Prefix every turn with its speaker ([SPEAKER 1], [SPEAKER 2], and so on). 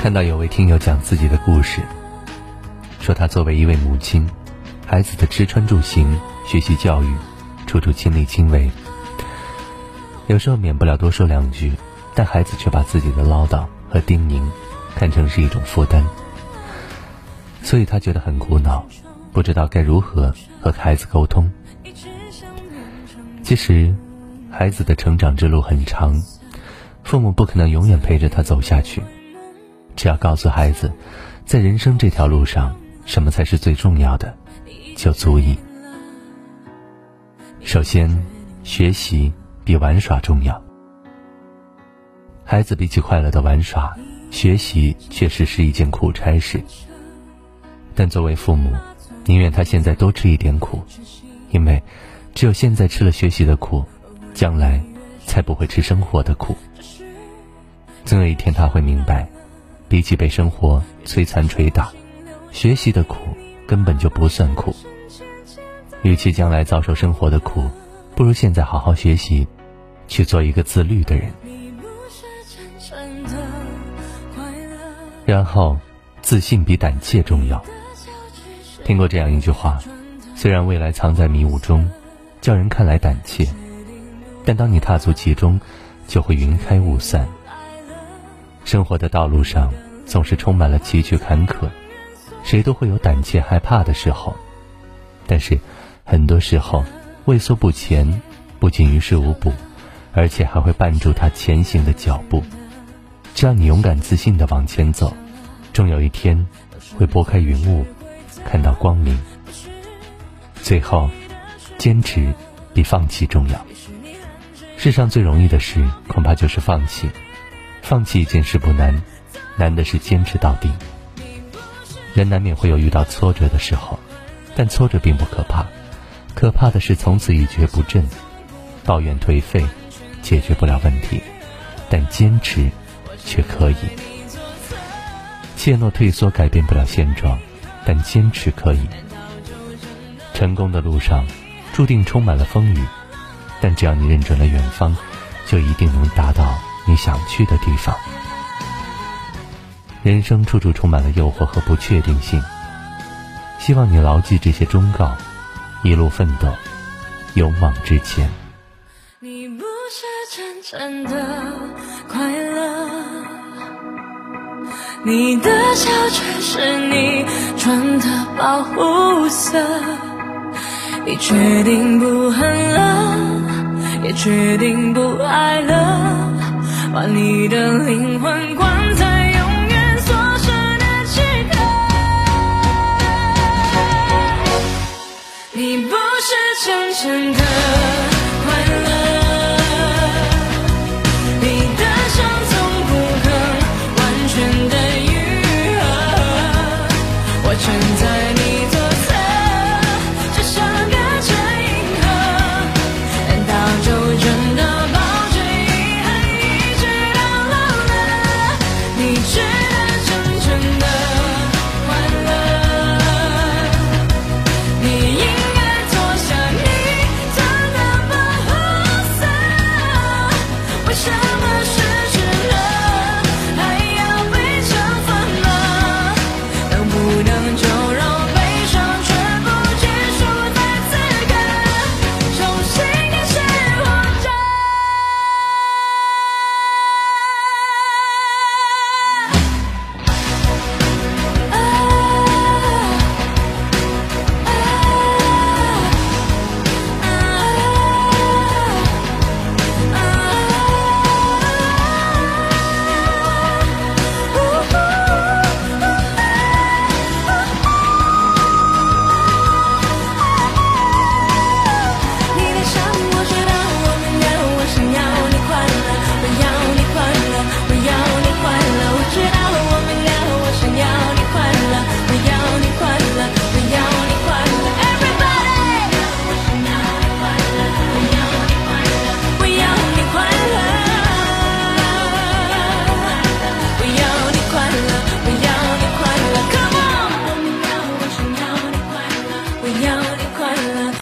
[SPEAKER 1] 看到有位听友讲自己的故事，说他作为一位母亲，孩子的吃穿住行、学习教育，处处亲力亲为。有时候免不了多说两句，但孩子却把自己的唠叨和叮咛看成是一种负担，所以他觉得很苦恼，不知道该如何和孩子沟通。其实，孩子的成长之路很长，父母不可能永远陪着他走下去。只要告诉孩子，在人生这条路上，什么才是最重要的，就足以。首先，学习比玩耍重要。孩子比起快乐的玩耍，学习确实是一件苦差事。但作为父母，宁愿他现在多吃一点苦，因为只有现在吃了学习的苦，将来才不会吃生活的苦。总有一天他会明白。比起被生活摧残捶打，学习的苦根本就不算苦。与其将来遭受生活的苦，不如现在好好学习，去做一个自律的人。然后，自信比胆怯重要。听过这样一句话：虽然未来藏在迷雾中，叫人看来胆怯，但当你踏足其中，就会云开雾散。生活的道路上总是充满了崎岖坎坷，谁都会有胆怯害怕的时候。但是，很多时候畏缩不前，不仅于事无补，而且还会绊住他前行的脚步。只要你勇敢自信的往前走，终有一天会拨开云雾，看到光明。最后，坚持比放弃重要。世上最容易的事，恐怕就是放弃。放弃一件事不难，难的是坚持到底。人难免会有遇到挫折的时候，但挫折并不可怕，可怕的是从此一蹶不振。抱怨颓废，解决不了问题，但坚持却可以。怯懦退缩改变不了现状，但坚持可以。成功的路上，注定充满了风雨，但只要你认准了远方，就一定能达到。你想去的地方。人生处处充满了诱惑和不确定性，希望你牢记这些忠告，一路奋斗，勇往直前。你不是真正的快乐，你的笑却是你穿的保护色。你决定不恨了，也决定不爱了。把你的灵魂关。